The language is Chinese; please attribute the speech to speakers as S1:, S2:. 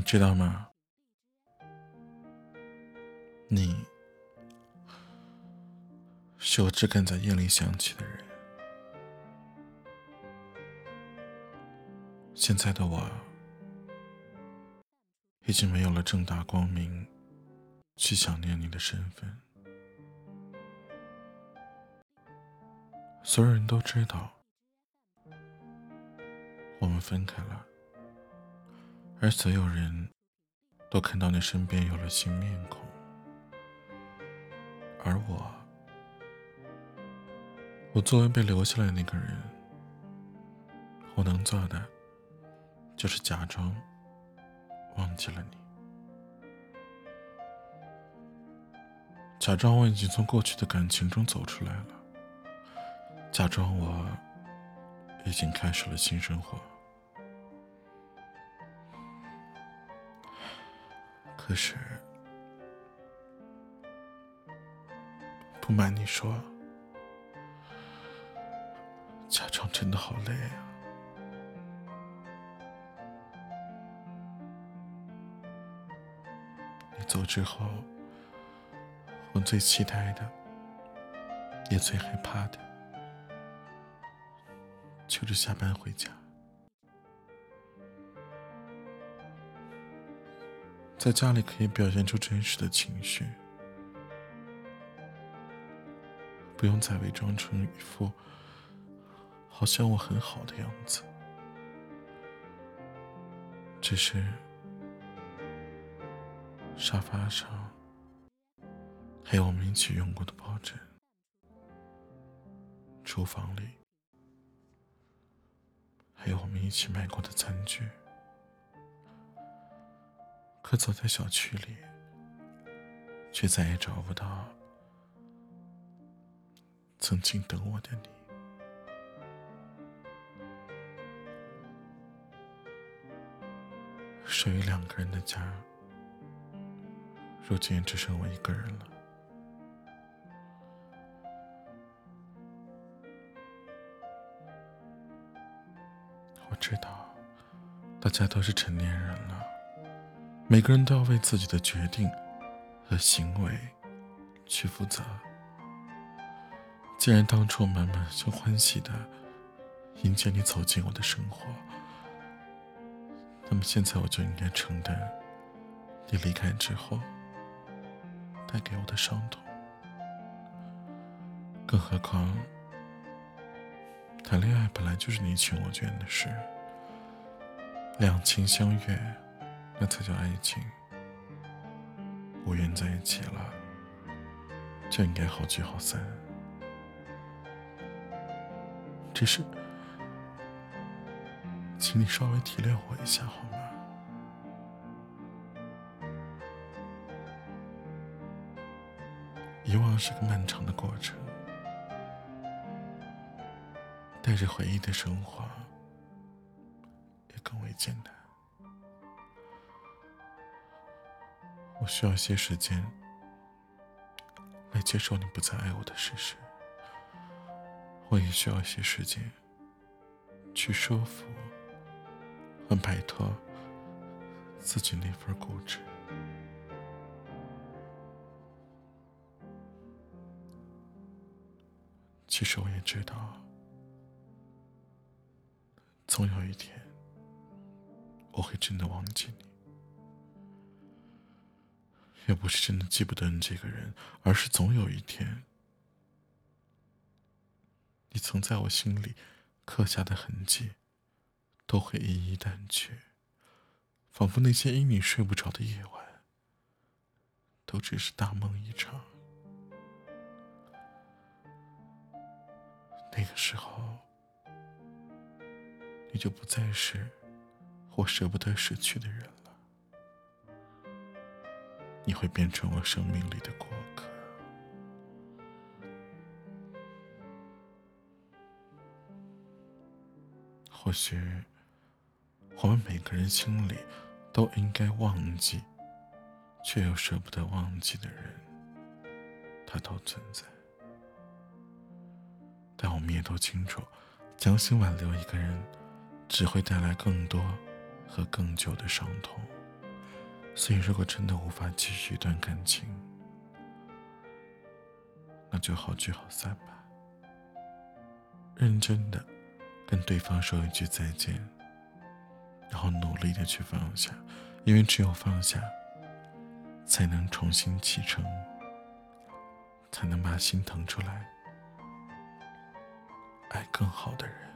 S1: 你知道吗？你是我只敢在夜里想起的人。现在的我已经没有了正大光明去想念你的身份。所有人都知道我们分开了，而所有人都看到你身边有了新面孔。而我，我作为被留下来的那个人，我能做的就是假装忘记了你，假装我已经从过去的感情中走出来了，假装我已经开始了新生活。可是。不瞒你说，假装真的好累啊！你走之后，我最期待的，也最害怕的，就是下班回家，在家里可以表现出真实的情绪。不用再伪装成一副好像我很好的样子，只是沙发上还有我们一起用过的抱枕，厨房里还有我们一起买过的餐具，可走在小区里，却再也找不到。曾经等我的你，属于两个人的家，如今只剩我一个人了。我知道，大家都是成年人了，每个人都要为自己的决定和行为去负责。既然当初满满就欢喜的迎接你走进我的生活，那么现在我就应该承担你离开之后带给我的伤痛。更何况，谈恋爱本来就是你情我愿的事，两情相悦，那才叫爱情。无缘在一起了，就应该好聚好散。只是，请你稍微体谅我一下好吗？遗忘是个漫长的过程，带着回忆的生活也更为艰难。我需要一些时间来接受你不再爱我的事实。我也需要一些时间，去说服和摆脱自己那份固执。其实我也知道，总有一天我会真的忘记你，也不是真的记不得你这个人，而是总有一天。你曾在我心里刻下的痕迹，都会一一淡去，仿佛那些因你睡不着的夜晚，都只是大梦一场。那个时候，你就不再是我舍不得失去的人了，你会变成我生命里的过客。或许，我们每个人心里都应该忘记，却又舍不得忘记的人，他都存在。但我们也都清楚，强行挽留一个人，只会带来更多和更久的伤痛所以，如果真的无法继续一段感情，那就好聚好散吧。认真的跟对方说一句再见，然后努力的去放下，因为只有放下，才能重新启程，才能把心腾出来，爱更好的人。